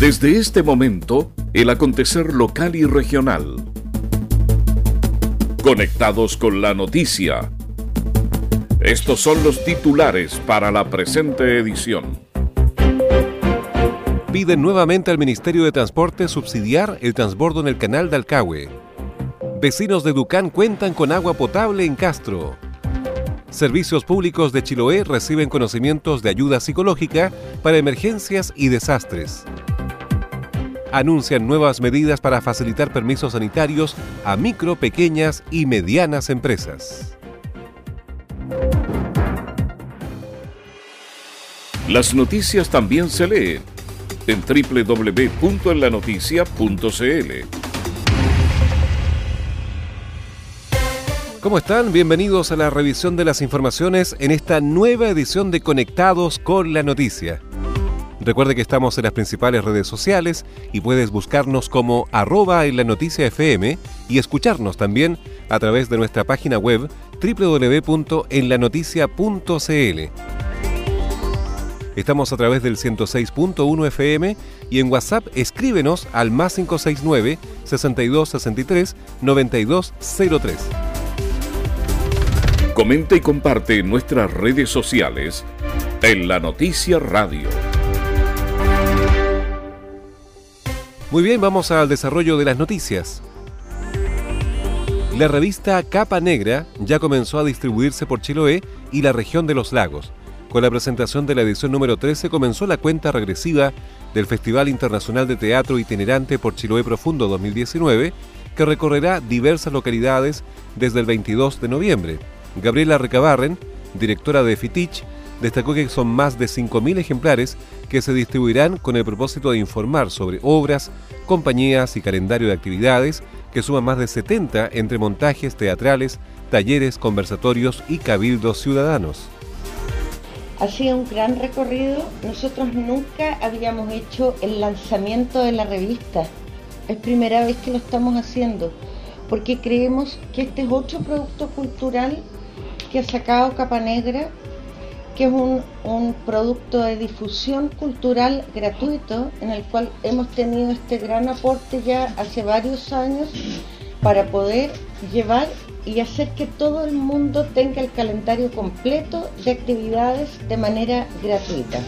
Desde este momento, el acontecer local y regional. Conectados con la noticia. Estos son los titulares para la presente edición. Piden nuevamente al Ministerio de Transporte subsidiar el transbordo en el canal de Alcagüe. Vecinos de Ducán cuentan con agua potable en Castro. Servicios públicos de Chiloé reciben conocimientos de ayuda psicológica para emergencias y desastres. Anuncian nuevas medidas para facilitar permisos sanitarios a micro, pequeñas y medianas empresas. Las noticias también se leen en www.enlanoticia.cl. ¿Cómo están? Bienvenidos a la revisión de las informaciones en esta nueva edición de Conectados con la Noticia. Recuerde que estamos en las principales redes sociales y puedes buscarnos como arroba en la noticia FM y escucharnos también a través de nuestra página web www.enlanoticia.cl. Estamos a través del 106.1 FM y en WhatsApp escríbenos al más 569 6263 9203. Comenta y comparte en nuestras redes sociales en la Noticia Radio. Muy bien, vamos al desarrollo de las noticias. La revista Capa Negra ya comenzó a distribuirse por Chiloé y la región de los lagos. Con la presentación de la edición número 13 comenzó la cuenta regresiva del Festival Internacional de Teatro Itinerante por Chiloé Profundo 2019, que recorrerá diversas localidades desde el 22 de noviembre. Gabriela Recabarren, directora de Fitich, destacó que son más de 5.000 ejemplares que se distribuirán con el propósito de informar sobre obras, compañías y calendario de actividades que suman más de 70 entre montajes teatrales, talleres, conversatorios y cabildos ciudadanos. Ha sido un gran recorrido. Nosotros nunca habíamos hecho el lanzamiento de la revista. Es primera vez que lo estamos haciendo, porque creemos que este es otro producto cultural que ha sacado Capa Negra, que es un, producto de difusión cultural gratuito en el cual hemos tenido este gran aporte ya hace varios años para poder llevar y hacer que todo el mundo tenga el calendario completo de actividades de manera gratuita.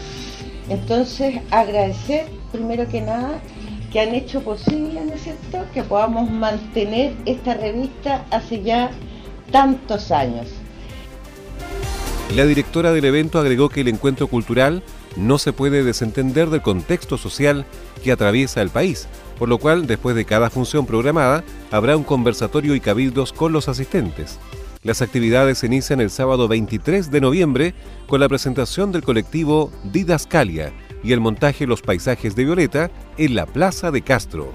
Entonces, agradecer primero que nada que han hecho posible, ¿no es cierto?, que podamos mantener esta revista hace ya tantos años. La directora del evento agregó que el encuentro cultural no se puede desentender del contexto social que atraviesa el país, por lo cual después de cada función programada habrá un conversatorio y cabildos con los asistentes. Las actividades se inician el sábado 23 de noviembre con la presentación del colectivo Didascalia y el montaje Los Paisajes de Violeta en la Plaza de Castro.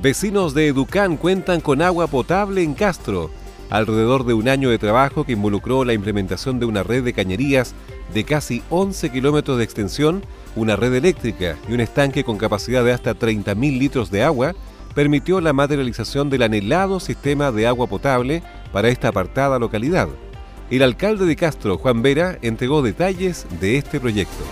Vecinos de Educán cuentan con agua potable en Castro alrededor de un año de trabajo que involucró la implementación de una red de cañerías de casi 11 kilómetros de extensión, una red eléctrica y un estanque con capacidad de hasta 30.000 litros de agua, permitió la materialización del anhelado sistema de agua potable para esta apartada localidad. El alcalde de Castro, Juan Vera, entregó detalles de este proyecto.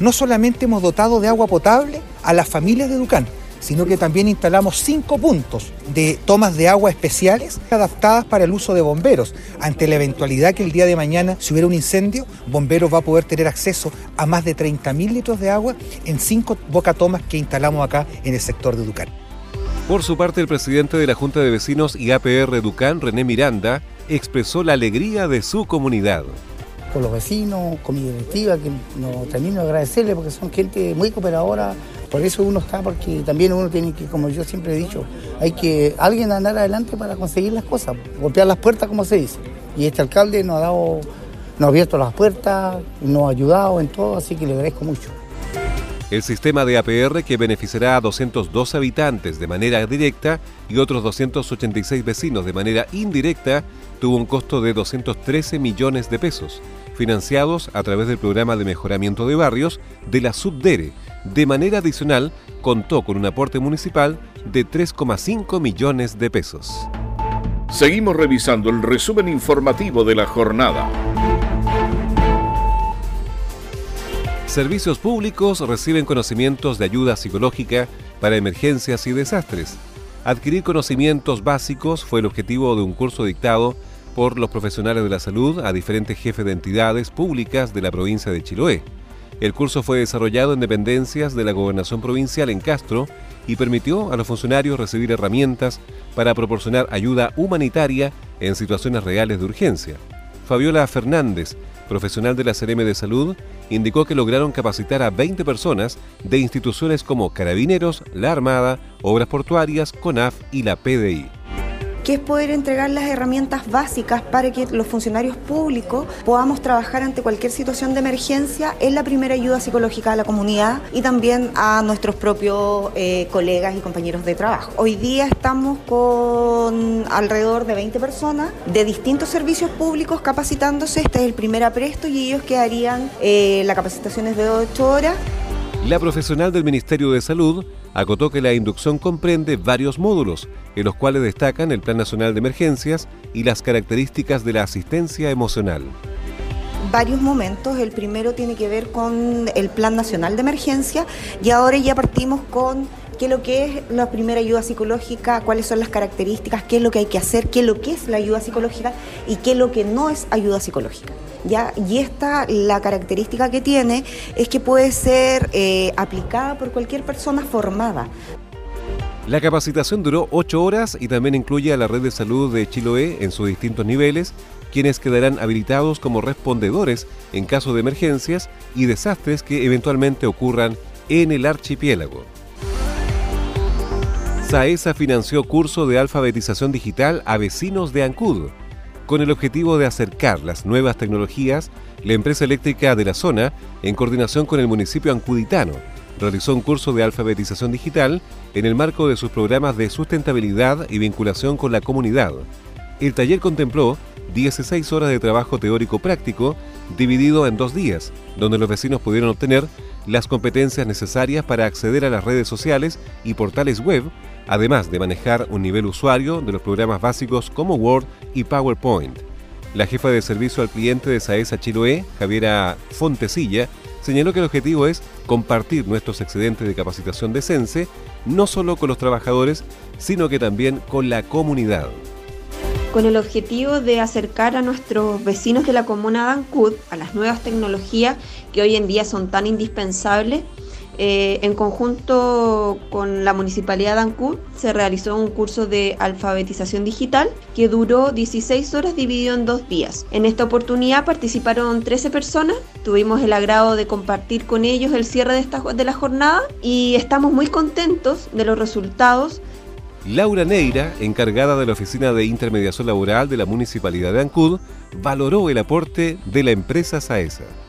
No solamente hemos dotado de agua potable a las familias de Ducán, sino que también instalamos cinco puntos de tomas de agua especiales adaptadas para el uso de bomberos. Ante la eventualidad que el día de mañana, si hubiera un incendio, bomberos va a poder tener acceso a más de 30.000 litros de agua en cinco bocatomas que instalamos acá en el sector de Ducán. Por su parte, el presidente de la Junta de Vecinos y APR Ducán, René Miranda, expresó la alegría de su comunidad con los vecinos, con mi directiva, que no termino de agradecerle porque son gente muy cooperadora. Por eso uno está, porque también uno tiene que, como yo siempre he dicho, hay que alguien andar adelante para conseguir las cosas, golpear las puertas, como se dice. Y este alcalde nos ha dado, nos ha abierto las puertas, nos ha ayudado en todo, así que le agradezco mucho. El sistema de APR que beneficiará a 202 habitantes de manera directa y otros 286 vecinos de manera indirecta tuvo un costo de 213 millones de pesos financiados a través del programa de mejoramiento de barrios de la Subdere. De manera adicional, contó con un aporte municipal de 3,5 millones de pesos. Seguimos revisando el resumen informativo de la jornada. Servicios públicos reciben conocimientos de ayuda psicológica para emergencias y desastres. Adquirir conocimientos básicos fue el objetivo de un curso dictado por los profesionales de la salud a diferentes jefes de entidades públicas de la provincia de Chiloé. El curso fue desarrollado en dependencias de la gobernación provincial en Castro y permitió a los funcionarios recibir herramientas para proporcionar ayuda humanitaria en situaciones reales de urgencia. Fabiola Fernández, profesional de la CRM de Salud, indicó que lograron capacitar a 20 personas de instituciones como Carabineros, la Armada, Obras Portuarias, CONAF y la PDI que es poder entregar las herramientas básicas para que los funcionarios públicos podamos trabajar ante cualquier situación de emergencia en la primera ayuda psicológica a la comunidad y también a nuestros propios eh, colegas y compañeros de trabajo. Hoy día estamos con alrededor de 20 personas de distintos servicios públicos capacitándose. Este es el primer apresto y ellos quedarían, eh, la capacitación es de 8 horas. La profesional del Ministerio de Salud acotó que la inducción comprende varios módulos, en los cuales destacan el Plan Nacional de Emergencias y las características de la asistencia emocional varios momentos. El primero tiene que ver con el Plan Nacional de Emergencia y ahora ya partimos con qué es lo que es la primera ayuda psicológica, cuáles son las características, qué es lo que hay que hacer, qué es lo que es la ayuda psicológica y qué es lo que no es ayuda psicológica. ¿ya? Y esta, la característica que tiene es que puede ser eh, aplicada por cualquier persona formada. La capacitación duró ocho horas y también incluye a la red de salud de Chiloé en sus distintos niveles, quienes quedarán habilitados como respondedores en caso de emergencias y desastres que eventualmente ocurran en el archipiélago. SAESA financió curso de alfabetización digital a vecinos de Ancud. Con el objetivo de acercar las nuevas tecnologías, la empresa eléctrica de la zona, en coordinación con el municipio ancuditano, realizó un curso de alfabetización digital en el marco de sus programas de sustentabilidad y vinculación con la comunidad. El taller contempló 16 horas de trabajo teórico práctico dividido en dos días, donde los vecinos pudieron obtener las competencias necesarias para acceder a las redes sociales y portales web además de manejar un nivel usuario de los programas básicos como Word y PowerPoint. La jefa de servicio al cliente de Saesa Chiloé, Javiera Fontesilla, señaló que el objetivo es compartir nuestros excedentes de capacitación de Sense, no solo con los trabajadores, sino que también con la comunidad. Con el objetivo de acercar a nuestros vecinos de la comuna de Ancud a las nuevas tecnologías que hoy en día son tan indispensables, eh, en conjunto con la Municipalidad de Ancud se realizó un curso de alfabetización digital que duró 16 horas dividido en dos días. En esta oportunidad participaron 13 personas, tuvimos el agrado de compartir con ellos el cierre de, esta, de la jornada y estamos muy contentos de los resultados. Laura Neira, encargada de la Oficina de Intermediación Laboral de la Municipalidad de Ancud, valoró el aporte de la empresa SAESA.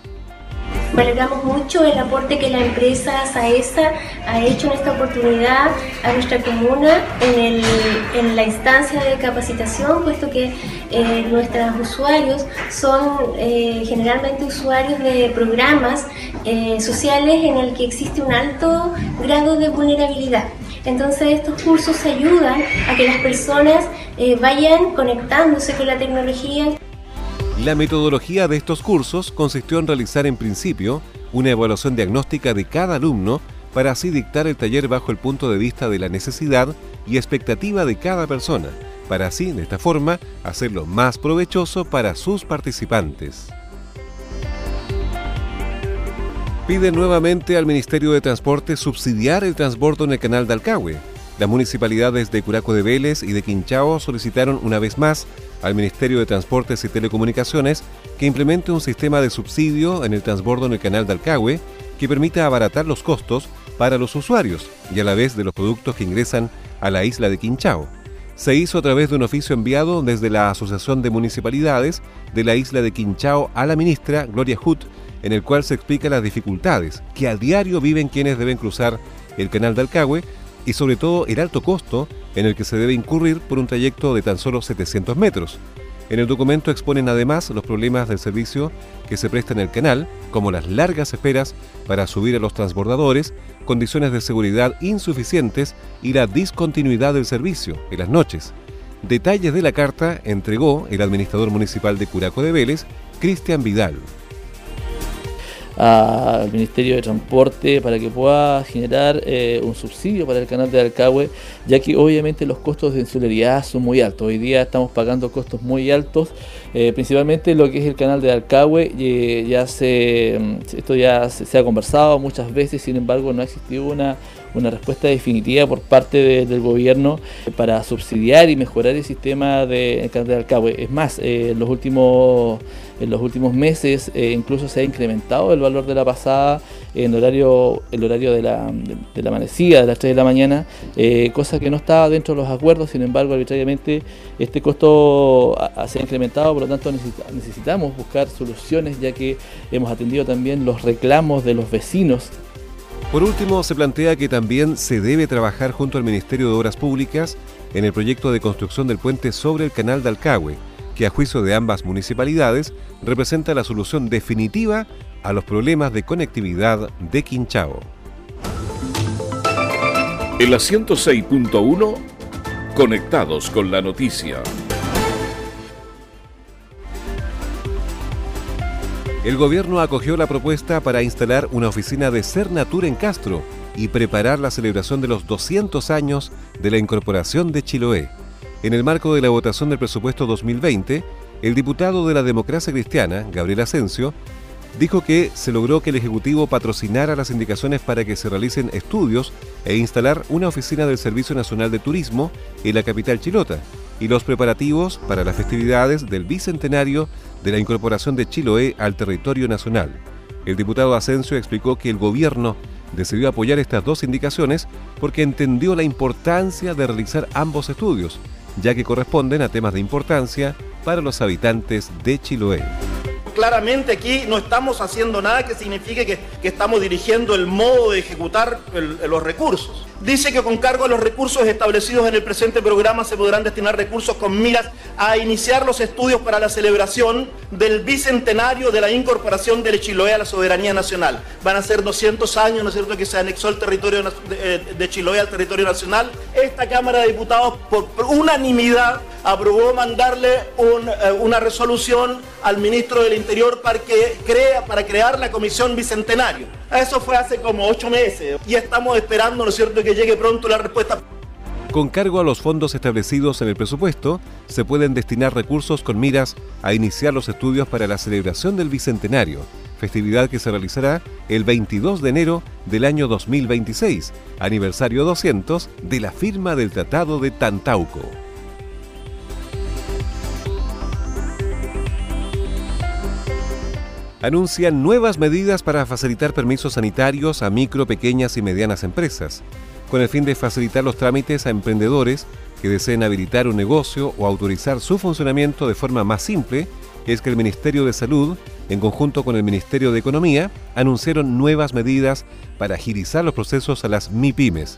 Valoramos mucho el aporte que la empresa SAESA ha hecho en esta oportunidad a nuestra comuna en, la instancia de capacitación, puesto que eh, nuestros usuarios son eh, generalmente usuarios de programas eh, sociales en el que existe un alto grado de vulnerabilidad. Entonces estos cursos ayudan a que las personas vayan conectándose con la tecnología. La metodología de estos cursos consistió en realizar en principio una evaluación diagnóstica de cada alumno para así dictar el taller bajo el punto de vista de la necesidad y expectativa de cada persona, para así, de esta forma, hacerlo más provechoso para sus participantes. Pide nuevamente al Ministerio de Transporte subsidiar el transbordo en el canal de Alcagüe. Las municipalidades de Curaco de Vélez y de Quinchao solicitaron una vez más al Ministerio de Transportes y Telecomunicaciones que implemente un sistema de subsidio en el transbordo en el canal de Alcagüe que permita abaratar los costos para los usuarios y a la vez de los productos que ingresan a la isla de Quinchao. Se hizo a través de un oficio enviado desde la Asociación de Municipalidades de la isla de Quinchao a la ministra Gloria Hutt, en el cual se explica las dificultades que a diario viven quienes deben cruzar el canal de Alcagüe y sobre todo el alto costo en el que se debe incurrir por un trayecto de tan solo 700 metros. En el documento exponen además los problemas del servicio que se presta en el canal, como las largas esperas para subir a los transbordadores, condiciones de seguridad insuficientes y la discontinuidad del servicio en las noches. Detalles de la carta entregó el administrador municipal de Curaco de Vélez, Cristian Vidal. Al Ministerio de Transporte para que pueda generar eh, un subsidio para el canal de Alcagüe, ya que obviamente los costos de insularidad son muy altos. Hoy día estamos pagando costos muy altos, eh, principalmente lo que es el canal de Alcagüe. ya se, mm, esto ya se, ha conversado muchas veces, sin embargo no ha existido una, una respuesta definitiva por parte del gobierno para subsidiar y mejorar el sistema canal de Alcagüe. Es más, eh, los últimos en los últimos meses eh, incluso se ha incrementado el valor de la pasada en horario, el horario de la, de, la amanecida, de las 3 de la mañana, eh, cosa que no estaba dentro de los acuerdos, sin embargo, arbitrariamente este costo se ha incrementado, por lo tanto necesitamos buscar soluciones ya que hemos atendido también los reclamos de los vecinos por último, se plantea que también se debe trabajar junto al Ministerio de Obras Públicas en el proyecto de construcción del puente sobre el canal de Alcagüe, que a juicio de ambas municipalidades representa la solución definitiva a los problemas de conectividad de Quinchao. El 106.1 Conectados con la noticia. El gobierno acogió la propuesta para instalar una oficina de Cernatur en Castro y preparar la celebración de los 200 años de la incorporación de Chiloé. En el marco de la votación del presupuesto 2020, el diputado de la democracia cristiana, Gabriel Asensio, dijo que se logró que el Ejecutivo patrocinara las indicaciones para que se realicen estudios e instalar una oficina del Servicio Nacional de Turismo en la capital chilota y los preparativos para las festividades del bicentenario de la incorporación de Chiloé al territorio nacional. El diputado Asensio explicó que el gobierno decidió apoyar estas dos indicaciones porque entendió la importancia de realizar ambos estudios ya que corresponden a temas de importancia para los habitantes de Chiloé claramente aquí no estamos haciendo nada que signifique que, estamos dirigiendo el modo de ejecutar los recursos. Dice que con cargo a los recursos establecidos en el presente programa se podrán destinar recursos con miras a iniciar los estudios para la celebración del bicentenario de la incorporación del Chiloé a la soberanía nacional. Van a ser 200 años, ¿no es cierto?, que se anexó el territorio de, de Chiloé al territorio nacional. Esta Cámara de Diputados, por unanimidad, aprobó mandarle eh, una resolución al ministro del Interior para, que crea, para crear la Comisión Bicentenario. Eso fue hace como ocho meses y estamos esperando, ¿no es que llegue pronto la respuesta. Con cargo a los fondos establecidos en el presupuesto, se pueden destinar recursos con miras a iniciar los estudios para la celebración del Bicentenario, festividad que se realizará el 22 de enero del año 2026, aniversario 200 de la firma del Tratado de Tantauco. Anuncian nuevas medidas para facilitar permisos sanitarios a micro, pequeñas y medianas empresas, con el fin de facilitar los trámites a emprendedores que deseen habilitar un negocio o autorizar su funcionamiento de forma más simple, es que el Ministerio de Salud, en conjunto con el Ministerio de Economía, anunciaron nuevas medidas para agilizar los procesos a las MIPIMES.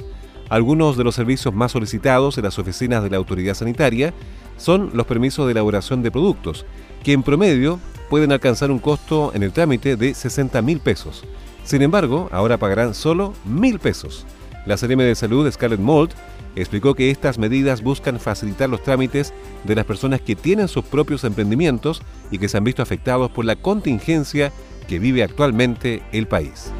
Algunos de los servicios más solicitados en las oficinas de la autoridad sanitaria son los permisos de elaboración de productos, que en promedio pueden alcanzar un costo en el trámite de 60 mil pesos. Sin embargo, ahora pagarán solo mil pesos. La CRM de Salud, Scarlett Mold, explicó que estas medidas buscan facilitar los trámites de las personas que tienen sus propios emprendimientos y que se han visto afectados por la contingencia que vive actualmente el país.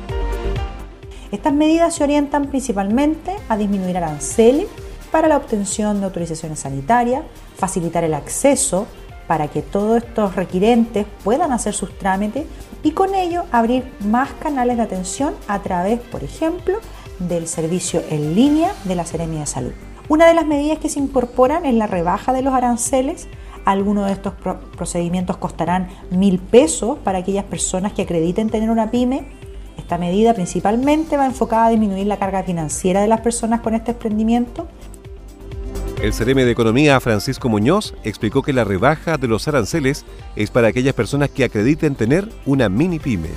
Estas medidas se orientan principalmente a disminuir aranceles para la obtención de autorizaciones sanitarias, facilitar el acceso para que todos estos requirentes puedan hacer sus trámites y con ello abrir más canales de atención a través, por ejemplo, del servicio en línea de la Seremia de Salud. Una de las medidas que se incorporan es la rebaja de los aranceles. Algunos de estos procedimientos costarán mil pesos para aquellas personas que acrediten tener una pyme. Esta medida principalmente va enfocada a disminuir la carga financiera de las personas con este emprendimiento el CRM de Economía, Francisco Muñoz, explicó que la rebaja de los aranceles es para aquellas personas que acrediten tener una mini pyme.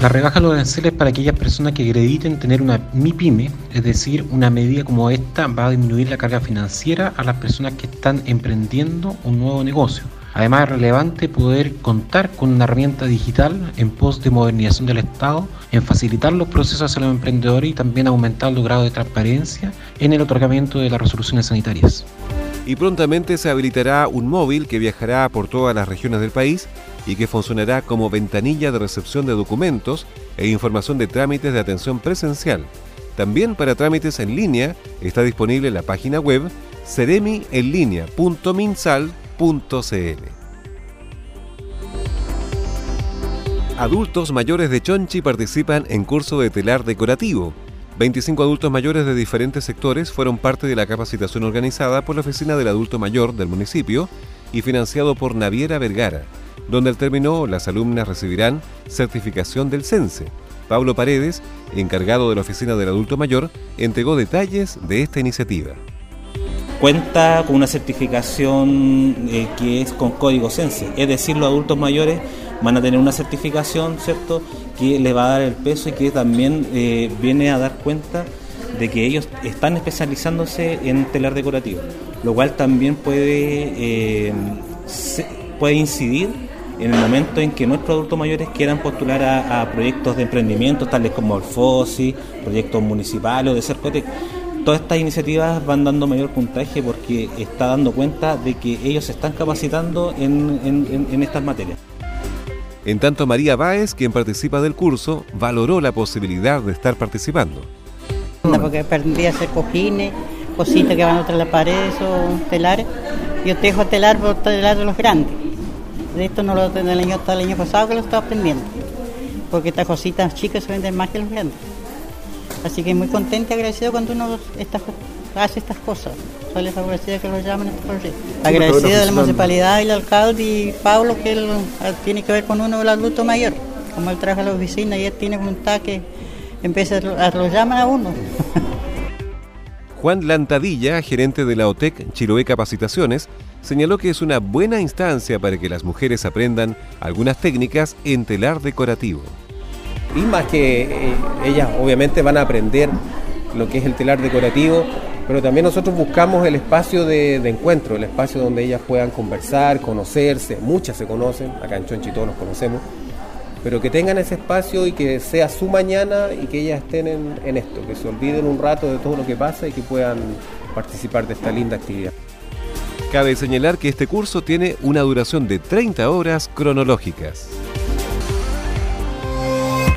La rebaja de los aranceles para aquellas personas que acrediten tener una MIPYME, es decir, una medida como esta va a disminuir la carga financiera a las personas que están emprendiendo un nuevo negocio. Además es relevante poder contar con una herramienta digital en pos de modernización del Estado, en facilitar los procesos hacia los emprendedores y también aumentar el grado de transparencia en el otorgamiento de las resoluciones sanitarias. Y prontamente se habilitará un móvil que viajará por todas las regiones del país y que funcionará como ventanilla de recepción de documentos e información de trámites de atención presencial. También para trámites en línea está disponible la página web Adultos mayores de Chonchi participan en curso de telar decorativo. 25 adultos mayores de diferentes sectores fueron parte de la capacitación organizada por la Oficina del Adulto Mayor del municipio y financiado por Naviera Vergara, donde al término las alumnas recibirán certificación del CENSE. Pablo Paredes, encargado de la Oficina del Adulto Mayor, entregó detalles de esta iniciativa. Cuenta con una certificación eh, que es con código CENSE, es decir, los adultos mayores van a tener una certificación, ¿cierto?, que les va a dar el peso y que también eh, viene a dar cuenta de que ellos están especializándose en telar decorativo, lo cual también puede, eh, puede incidir en el momento en que nuestros adultos mayores quieran postular a, proyectos de emprendimiento, tales como el FOSI, proyectos municipales o de Cercotec. Todas estas iniciativas van dando mayor puntaje porque está dando cuenta de que ellos se están capacitando en, en estas materias. En tanto, María Báez, quien participa del curso, valoró la posibilidad de estar participando. Porque aprendí a hacer cojines, cositas que van a otras las paredes o telares. Yo tejo telar por telar de los grandes. De esto no lo tengo el año, el año pasado que lo estaba aprendiendo. Porque estas cositas chicas se venden más que los grandes. Así que muy contenta y agradecido cuando uno hace estas cosas les agradecida que lo llamen este Agradecida de la municipalidad y el alcalde y Pablo que él, ah, tiene que ver con uno del adulto mayor. Como él trabaja a la oficina y él tiene voluntad que empiece a lo llaman a uno. Juan Lantadilla, gerente de la OTEC Chiloé Capacitaciones, señaló que es una buena instancia para que las mujeres aprendan algunas técnicas en telar decorativo. Y más que eh, ellas obviamente van a aprender lo que es el telar decorativo, pero también nosotros buscamos el espacio de, encuentro, el espacio donde ellas puedan conversar, conocerse, muchas se conocen, acá en Chonchi todos nos conocemos, pero que tengan ese espacio y que sea su mañana y que ellas estén en, en esto, que se olviden un rato de todo lo que pasa y que puedan participar de esta linda actividad. Cabe señalar que este curso tiene una duración de 30 horas cronológicas.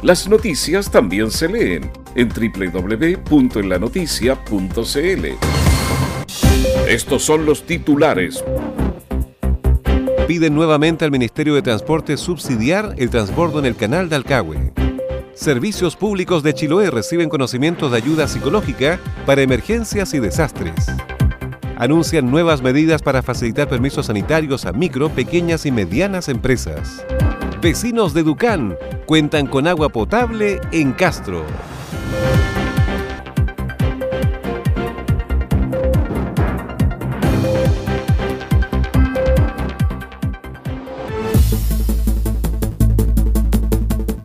Las noticias también se leen en www.enlanoticia.cl. Estos son los titulares. Piden nuevamente al Ministerio de Transporte subsidiar el transbordo en el canal de Alcagüe. Servicios públicos de Chiloé reciben conocimientos de ayuda psicológica para emergencias y desastres. Anuncian nuevas medidas para facilitar permisos sanitarios a micro, pequeñas y medianas empresas. Vecinos de Ducán cuentan con agua potable en Castro.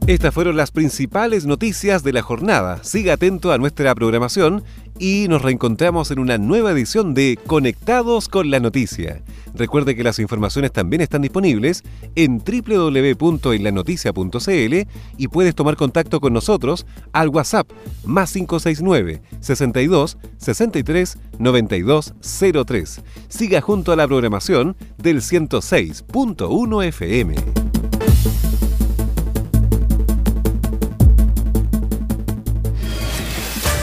Estas fueron las principales noticias de la jornada. Siga atento a nuestra programación y nos reencontramos en una nueva edición de Conectados con la Noticia. Recuerde que las informaciones también están disponibles en www.enlanoticia.cl y puedes tomar contacto con nosotros al WhatsApp más 569 62 63 92 03. Siga junto a la programación del 106.1 FM.